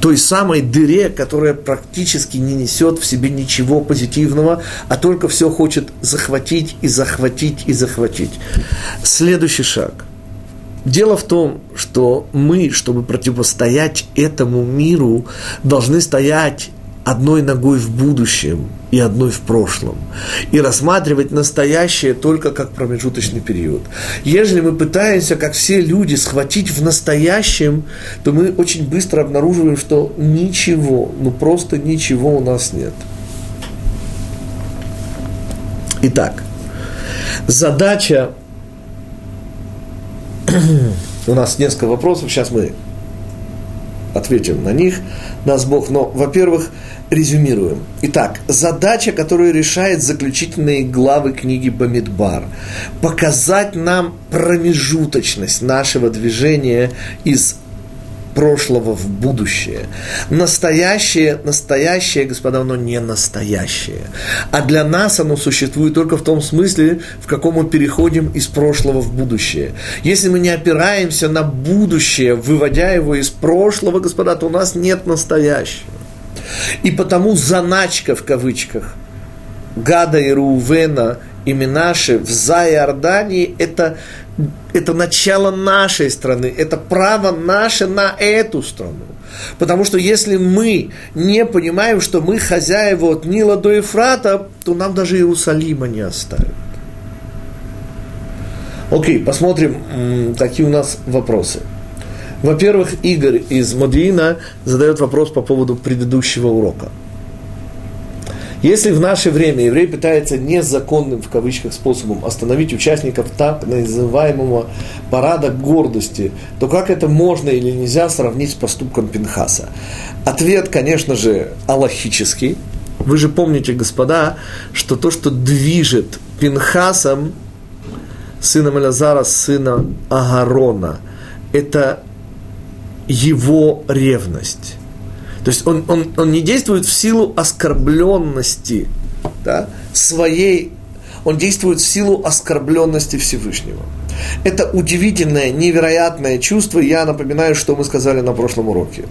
той самой дыре, которая практически не несет в себе ничего позитивного, а только все хочет захватить и захватить и захватить. Следующий шаг. Дело в том, что мы, чтобы противостоять этому миру, должны стоять одной ногой в будущем и одной в прошлом. И рассматривать настоящее только как промежуточный период. Если мы пытаемся, как все люди, схватить в настоящем, то мы очень быстро обнаруживаем, что ничего, ну просто ничего у нас нет. Итак, задача У нас несколько вопросов, сейчас мы ответим на них, нас Бог. Но, во-первых, резюмируем. Итак, задача, которую решает заключительные главы книги Бамидбар, показать нам промежуточность нашего движения из прошлого в будущее. Настоящее, настоящее, господа, оно не настоящее. А для нас оно существует только в том смысле, в каком мы переходим из прошлого в будущее. Если мы не опираемся на будущее, выводя его из прошлого, господа, то у нас нет настоящего. И потому заначка в кавычках Гада и Рувена и Минаши в Зайордании – это это начало нашей страны, это право наше на эту страну. Потому что если мы не понимаем, что мы хозяева от Нила до Ефрата, то нам даже Иерусалима не оставят. Окей, посмотрим, какие у нас вопросы. Во-первых, Игорь из Модиина задает вопрос по поводу предыдущего урока – если в наше время еврей пытается незаконным, в кавычках, способом остановить участников так называемого парада гордости, то как это можно или нельзя сравнить с поступком Пинхаса? Ответ, конечно же, аллахический. Вы же помните, господа, что то, что движет Пинхасом, сыном Элязара, сына Агарона, это его ревность. То есть он, он, он не действует в силу оскорбленности да, своей, он действует в силу оскорбленности Всевышнего. Это удивительное, невероятное чувство. Я напоминаю, что мы сказали на прошлом уроке.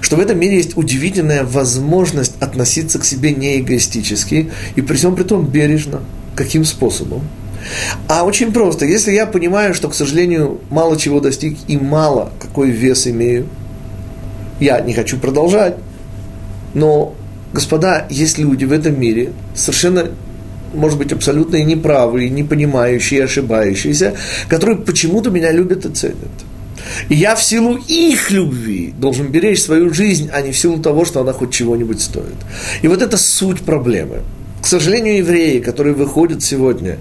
Что в этом мире есть удивительная возможность относиться к себе не эгоистически и при всем при том бережно. Каким способом? А очень просто. Если я понимаю, что, к сожалению, мало чего достиг и мало какой вес имею – я не хочу продолжать. Но, господа, есть люди в этом мире совершенно может быть, абсолютно и неправые, не понимающие, ошибающиеся, которые почему-то меня любят и ценят. И я в силу их любви должен беречь свою жизнь, а не в силу того, что она хоть чего-нибудь стоит. И вот это суть проблемы. К сожалению, евреи, которые выходят сегодня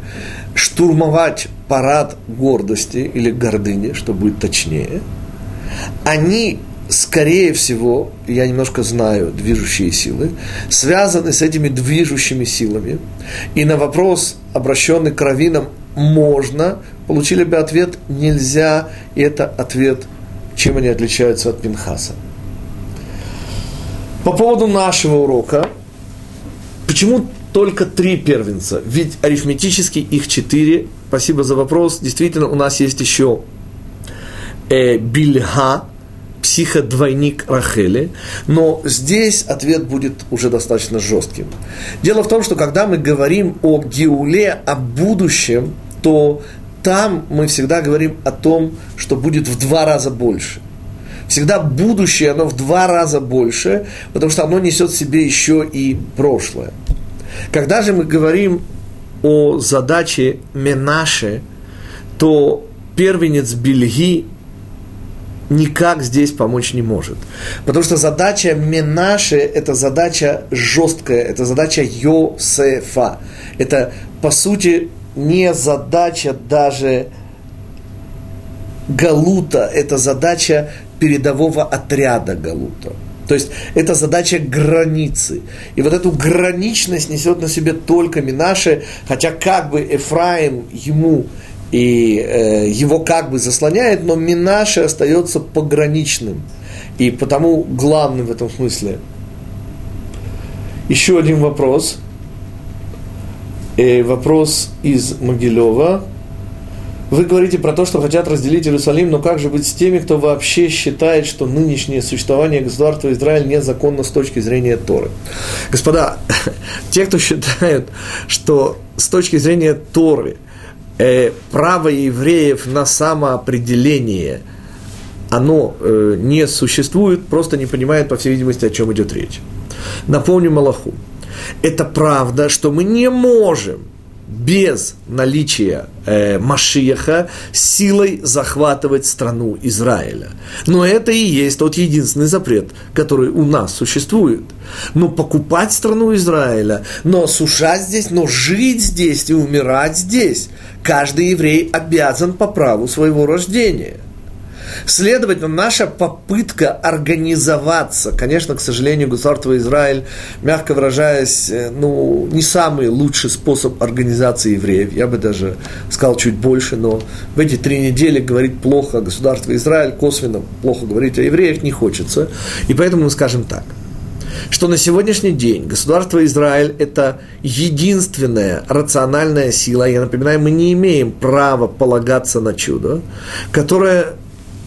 штурмовать парад гордости или гордыни, что будет точнее, они скорее всего, я немножко знаю движущие силы, связаны с этими движущими силами. И на вопрос, обращенный к раввинам, можно, получили бы ответ нельзя, и это ответ, чем они отличаются от Пинхаса. По поводу нашего урока, почему только три первенца? Ведь арифметически их четыре. Спасибо за вопрос. Действительно, у нас есть еще э, Бильха, психодвойник Рахели, но здесь ответ будет уже достаточно жестким. Дело в том, что когда мы говорим о Геуле, о будущем, то там мы всегда говорим о том, что будет в два раза больше. Всегда будущее, оно в два раза больше, потому что оно несет в себе еще и прошлое. Когда же мы говорим о задаче Менаше, то первенец Бельги никак здесь помочь не может. Потому что задача Менаше – это задача жесткая, это задача Йосефа. Это, по сути, не задача даже Галута, это задача передового отряда Галута. То есть это задача границы. И вот эту граничность несет на себе только Минаше, хотя как бы Эфраим ему и э, его как бы заслоняет, но Минаши остается пограничным. И потому главным в этом смысле. Еще один вопрос. Э, вопрос из Могилева. Вы говорите про то, что хотят разделить Иерусалим, но как же быть с теми, кто вообще считает, что нынешнее существование государства Израиль незаконно с точки зрения Торы? Господа, те, кто считают, что с точки зрения Торы – э, право евреев на самоопределение, оно э, не существует, просто не понимает, по всей видимости, о чем идет речь. Напомню Малаху. Это правда, что мы не можем без наличия э, Машиаха силой захватывать страну Израиля. Но это и есть тот единственный запрет, который у нас существует. Но покупать страну Израиля, но сушать здесь, но жить здесь и умирать здесь, каждый еврей обязан по праву своего рождения. Следовательно, наша попытка организоваться, конечно, к сожалению, государство Израиль, мягко выражаясь, э, ну, не самый лучший способ организации евреев. Я бы даже сказал чуть больше, но в эти три недели говорить плохо о государстве Израиль, косвенно плохо говорить о евреях не хочется. И поэтому мы скажем так – что на сегодняшний день государство Израиль – это единственная рациональная сила, я напоминаю, мы не имеем права полагаться на чудо, которое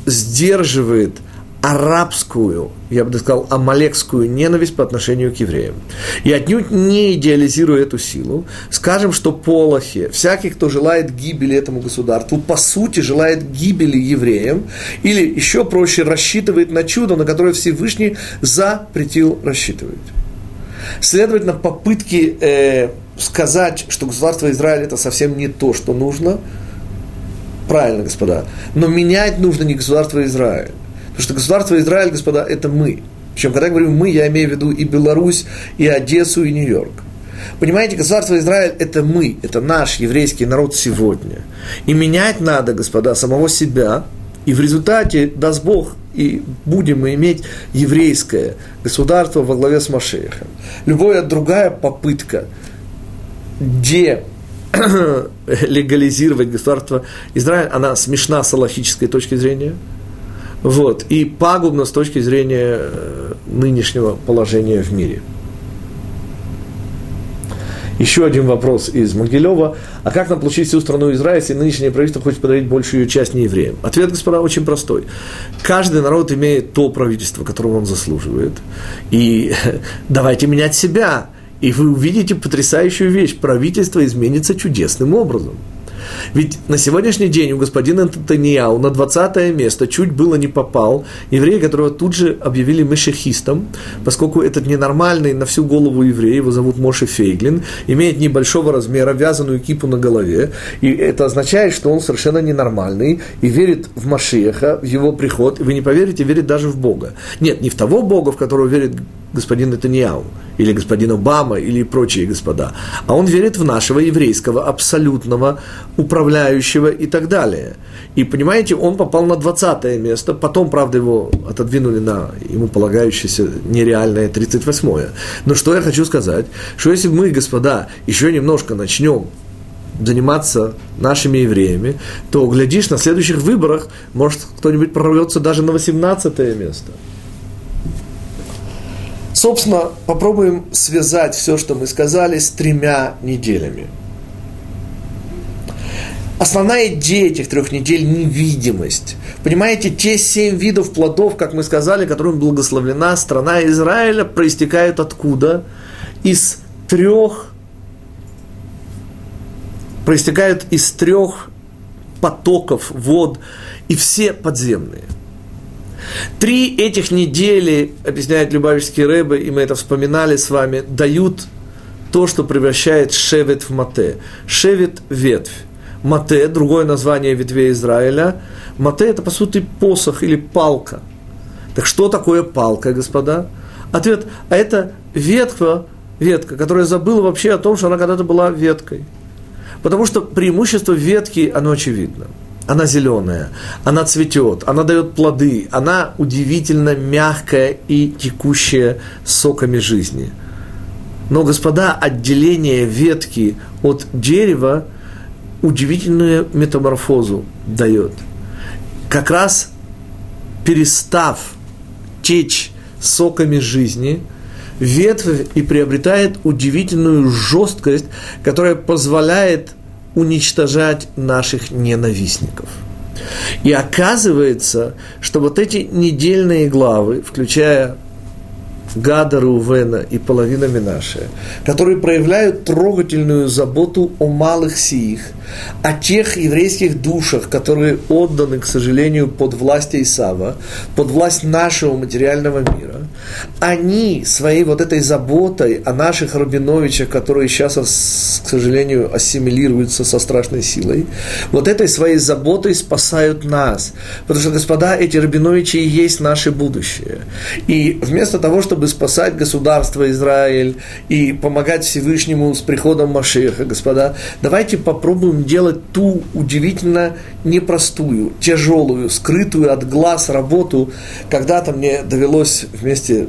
сдерживает арабскую, я бы сказал, амалекскую ненависть по отношению к евреям. И отнюдь не идеализируя эту силу, скажем, что Полохе, всякий, кто желает гибели этому государству, по сути желает гибели евреям, или еще проще, рассчитывает на чудо, на которое Всевышний запретил рассчитывать. Следовательно, попытки э, сказать, что государство Израиль это совсем не то, что нужно, правильно, господа, но менять нужно не государство Израиль. Потому что государство Израиль, господа, это мы. Причем, когда я говорю мы, я имею в виду и Беларусь, и Одессу, и Нью-Йорк. Понимаете, государство Израиль – это мы, это наш еврейский народ сегодня. И менять надо, господа, самого себя. И в результате, даст Бог, и будем мы иметь еврейское государство во главе с Машехом. Любая другая попытка де легализировать государство Израиль, она смешна с аллахической точки зрения – вот, и пагубно с точки зрения э, нынешнего положения в мире. Еще один вопрос из Могилева. А как нам получить всю страну Израиля, если нынешнее правительство хочет подарить большую часть неевреям? Ответ, господа, очень простой. Каждый народ имеет то правительство, которого он заслуживает. И давайте менять себя. И вы увидите потрясающую вещь. Правительство изменится чудесным образом. Ведь на сегодняшний день у господина Татаньяу на 20 место чуть было не попал еврей, которого тут же объявили мешехистом, поскольку этот ненормальный на всю голову еврей, его зовут Моше Фейглин, имеет небольшого размера, вязаную кипу на голове, и это означает, что он совершенно ненормальный и верит в Машеха, в его приход, и вы не поверите, верит даже в Бога. Нет, не в того Бога, в которого верит господин Нетаньяу, или господин Обама, или прочие господа, а он верит в нашего еврейского абсолютного управляющего и так далее. И понимаете, он попал на 20 место, потом, правда, его отодвинули на ему полагающееся нереальное 38-е. Но что я хочу сказать, что если мы, господа, еще немножко начнем заниматься нашими евреями, то, глядишь, на следующих выборах, может, кто-нибудь прорвется даже на 18 место. Собственно, попробуем связать все, что мы сказали, с тремя неделями. Основная идея этих трех недель – невидимость. Понимаете, те семь видов плодов, как мы сказали, которым благословлена страна Израиля, проистекают откуда? Из трех, проистекают из трех потоков вод, и все подземные – Три этих недели, объясняет Любавичский Рэбе, и мы это вспоминали с вами, дают то, что превращает шевет в мате. Шевет – ветвь. Мате – другое название ветвей Израиля. Мате – это, по сути, посох или палка. Так что такое палка, господа? Ответ – а это ветка, ветка, которая забыла вообще о том, что она когда-то была веткой. Потому что преимущество ветки, оно очевидно – она зеленая, она цветет, она дает плоды, она удивительно мягкая и текущая соками жизни. Но, господа, отделение ветки от дерева удивительную метаморфозу дает. Как раз перестав течь соками жизни, ветвь и приобретает удивительную жесткость, которая позволяет уничтожать наших ненавистников. И оказывается, что вот эти недельные главы, включая Гада Рувена и половина Минашия, которые проявляют трогательную заботу о малых сиих, о тех еврейских душах, которые отданы, к сожалению, под власть Исава, под власть нашего материального мира, они своей вот этой заботой о наших Рабиновичах, которые сейчас, к сожалению, ассимилируются со страшной силой, вот этой своей заботой спасают нас. Потому что, господа, эти Рабиновичи и есть наше будущее. И вместо того, чтобы спасать государство Израиль и помогать Всевышнему с приходом Машеха, господа, давайте попробуем делать ту удивительно непростую, тяжелую, скрытую от глаз работу. Когда-то мне довелось вместе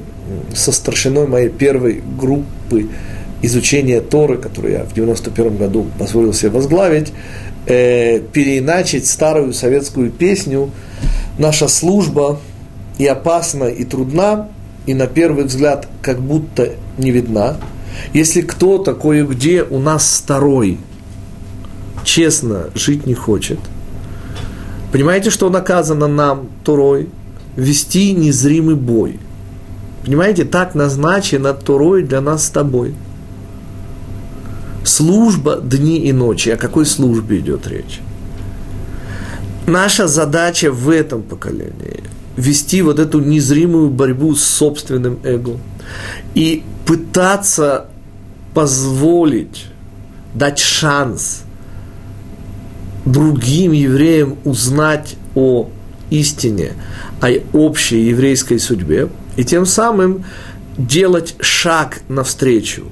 со старшиной моей первой группы изучения Торы, которую я в 91 году позволил себе возглавить, э, переиначить старую советскую песню «Наша служба и опасна, и трудна, и на первый взгляд как будто не видна. Если кто-то кое-где у нас старой, честно жить не хочет, понимаете, что наказано нам, Турой, вести незримый бой. Понимаете, так назначено Турой для нас с тобой. Служба дни и ночи. О какой службе идет речь? Наша задача в этом поколении – вести вот эту незримую борьбу с собственным эго и пытаться позволить, дать шанс другим евреям узнать о истине, о общей еврейской судьбе, и тем самым делать шаг навстречу.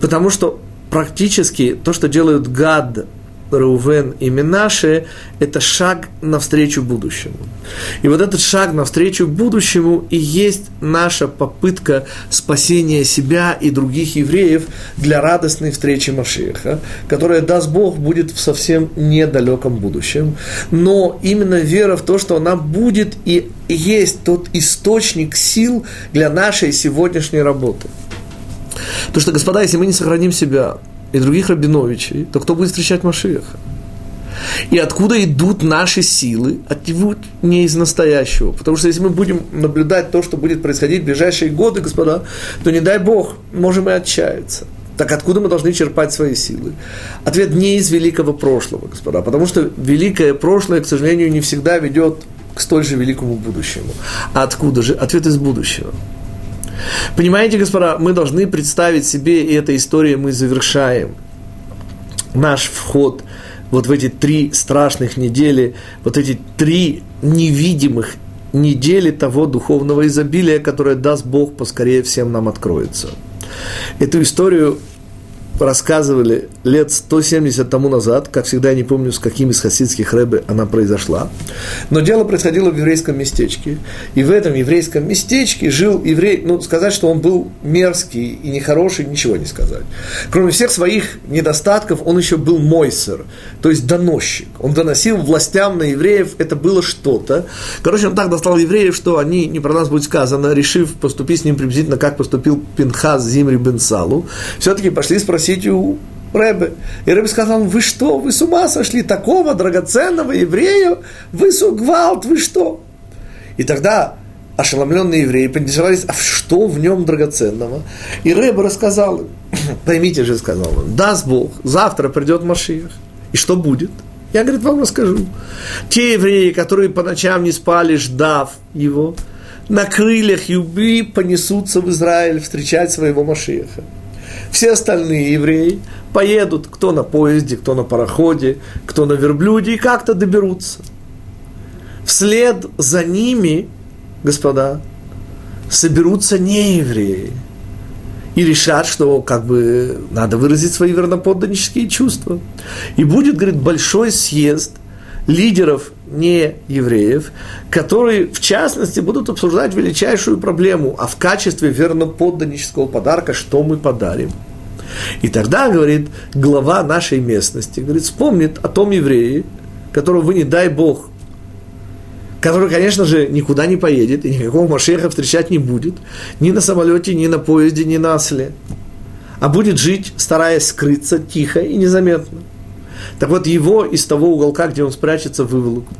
Потому что практически то, что делают Гад Рувен и Минаше – это шаг навстречу будущему. И вот этот шаг навстречу будущему и есть наша попытка спасения себя и других евреев для радостной встречи Машеха, которая, даст Бог, будет в совсем недалеком будущем. Но именно вера в то, что она будет и есть тот источник сил для нашей сегодняшней работы. То, что, господа, если мы не сохраним себя, и других Рабиновичей, то кто будет встречать Машиаха? И откуда идут наши силы? Отнюдь не из настоящего. Потому что если мы будем наблюдать то, что будет происходить в ближайшие годы, господа, то не дай Бог, можем и отчаяться. Так откуда мы должны черпать свои силы? Ответ не из великого прошлого, господа, потому что великое прошлое, к сожалению, не всегда ведет к столь же великому будущему. А откуда же? Ответ из будущего. Понимаете, господа, мы должны представить себе, и этой историей мы завершаем наш вход вот в эти три страшных недели, вот эти три невидимых недели того духовного изобилия, которое даст Бог поскорее всем нам откроется. Эту историю рассказывали лет 170 тому назад, как всегда, я не помню, с каким из хасидских рэбы она произошла. Но дело происходило в еврейском местечке. И в этом еврейском местечке жил еврей, ну, сказать, что он был мерзкий и нехороший, ничего не сказать. Кроме всех своих недостатков, он еще был мойсер, то есть доносчик. Он доносил властям на евреев, это было что-то. Короче, он так достал евреев, что они, не про нас будет сказано, решив поступить с ним приблизительно, как поступил Пинхас Зимри Бен Салу, все-таки пошли спросить спросить у Рэбе. И Рэбе сказал, вы что, вы с ума сошли, такого драгоценного еврея, вы сугвалт, вы что? И тогда ошеломленные евреи поинтересовались, а что в нем драгоценного? И Рэбе рассказал поймите же, сказал он, даст Бог, завтра придет Машиях. И что будет? Я, говорит, вам расскажу. Те евреи, которые по ночам не спали, ждав его, на крыльях Юби понесутся в Израиль встречать своего Машиаха. Все остальные евреи поедут, кто на поезде, кто на пароходе, кто на верблюде, и как-то доберутся. Вслед за ними, господа, соберутся неевреи и решат, что как бы надо выразить свои верноподданнические чувства. И будет, говорит, большой съезд лидеров не евреев, которые, в частности, будут обсуждать величайшую проблему, а в качестве верноподданнического подарка, что мы подарим. И тогда, говорит, глава нашей местности, говорит, вспомнит о том еврее, которого вы, не дай Бог, который, конечно же, никуда не поедет и никакого Машеха встречать не будет, ни на самолете, ни на поезде, ни на осле, а будет жить, стараясь скрыться тихо и незаметно. Так вот, его из того уголка, где он спрячется, выволокут.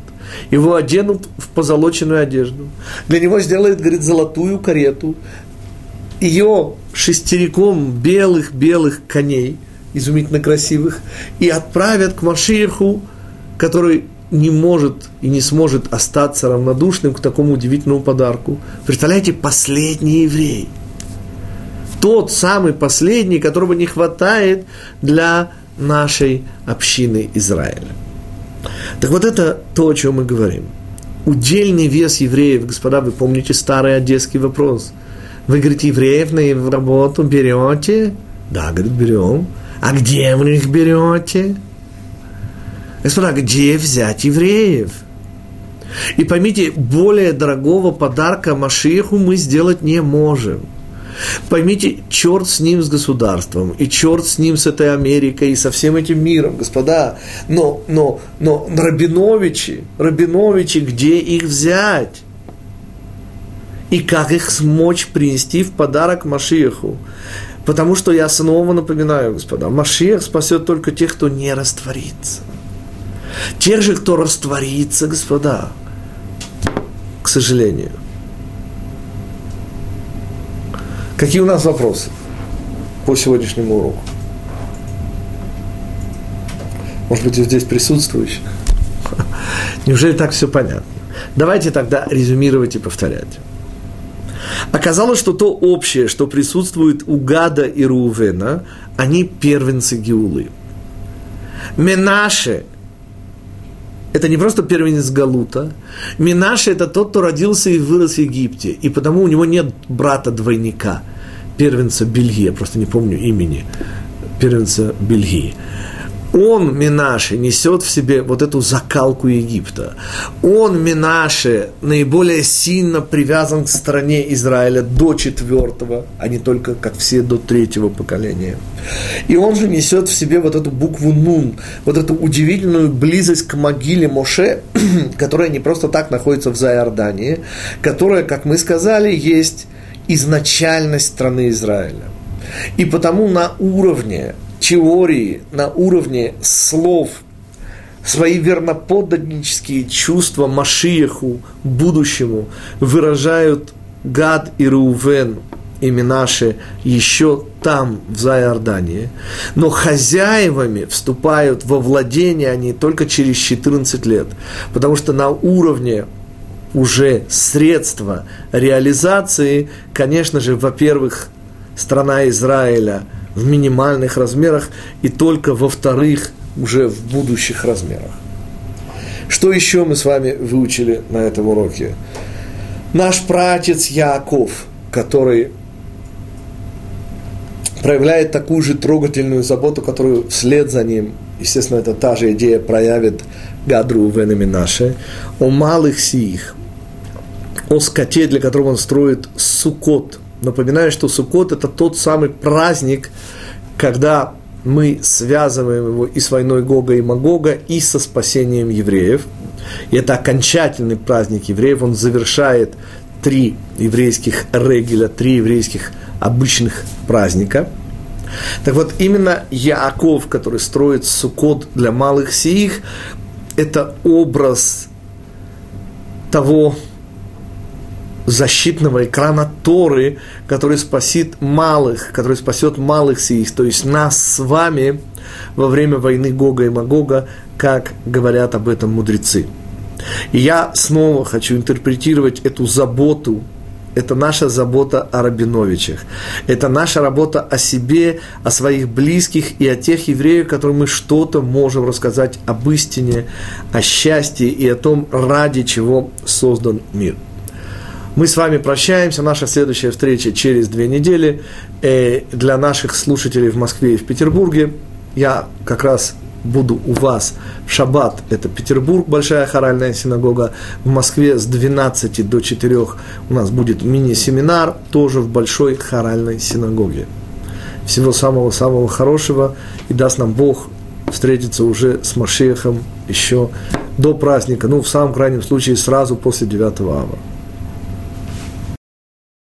Его оденут в позолоченную одежду. Для него сделают, говорит, золотую карету. Ее шестериком белых-белых коней, изумительно красивых, и отправят к Маширху, который не может и не сможет остаться равнодушным к такому удивительному подарку. Представляете, последний еврей. Тот самый последний, которого не хватает для нашей общины Израиля. Так вот это то, о чем мы говорим. Удельный вес евреев, господа, вы помните старый одесский вопрос. Вы, говорит, евреев на работу берете? Да, говорит, берем. А где вы их берете? Господа, где взять евреев? И поймите, более дорогого подарка Машиху мы сделать не можем. Поймите, черт с ним, с государством, и черт с ним, с этой Америкой, и со всем этим миром, господа. Но, но, но Рабиновичи, Рабиновичи, где их взять? И как их смочь принести в подарок Машиху? Потому что я снова напоминаю, господа, Машиах спасет только тех, кто не растворится. Тех же, кто растворится, господа, к сожалению. Какие у нас вопросы по сегодняшнему уроку? Может быть, здесь присутствующих? Неужели так все понятно? Давайте тогда резюмировать и повторять. Оказалось, что то общее, что присутствует у Гада и Рувена, они первенцы Геулы. Менаше – это не просто первенец Галута. Минаше – это тот, кто родился и вырос в Египте, и потому у него нет брата-двойника, первенца Бельги, я просто не помню имени, первенца Бельги он, Минаши, несет в себе вот эту закалку Египта. Он, Минаши, наиболее сильно привязан к стране Израиля до четвертого, а не только, как все, до третьего поколения. И он же несет в себе вот эту букву Нун, вот эту удивительную близость к могиле Моше, которая не просто так находится в Зайордании, которая, как мы сказали, есть изначальность страны Израиля. И потому на уровне теории, на уровне слов, свои верноподданнические чувства Машиеху, будущему, выражают Гад и Рувен, наши еще там, в Зайордании. Но хозяевами вступают во владение они только через 14 лет. Потому что на уровне уже средства реализации, конечно же, во-первых, страна Израиля – в минимальных размерах и только во-вторых уже в будущих размерах. Что еще мы с вами выучили на этом уроке? Наш пратец Яков, который проявляет такую же трогательную заботу, которую вслед за ним, естественно, это та же идея проявит Гадру Венами наши, о малых сих, о скоте, для которого он строит сукот – Напоминаю, что Суккот – это тот самый праздник, когда мы связываем его и с войной Гога и Магога, и со спасением евреев. И это окончательный праздник евреев, он завершает три еврейских регеля, три еврейских обычных праздника. Так вот, именно Яаков, который строит Суккот для малых сиих, это образ того, защитного экрана Торы, который спасет малых, который спасет малых сих, то есть нас с вами во время войны Гога и Магога, как говорят об этом мудрецы. И я снова хочу интерпретировать эту заботу, это наша забота о Рабиновичах. Это наша работа о себе, о своих близких и о тех евреях, которым мы что-то можем рассказать об истине, о счастье и о том, ради чего создан мир. Мы с вами прощаемся. Наша следующая встреча через две недели. Э, для наших слушателей в Москве и в Петербурге я как раз буду у вас в шаббат, это Петербург, Большая хоральная синагога, в Москве с 12 до 4 у нас будет мини-семинар, тоже в Большой хоральной синагоге. Всего самого-самого хорошего, и даст нам Бог встретиться уже с Машехом еще до праздника, ну, в самом крайнем случае, сразу после 9 ава.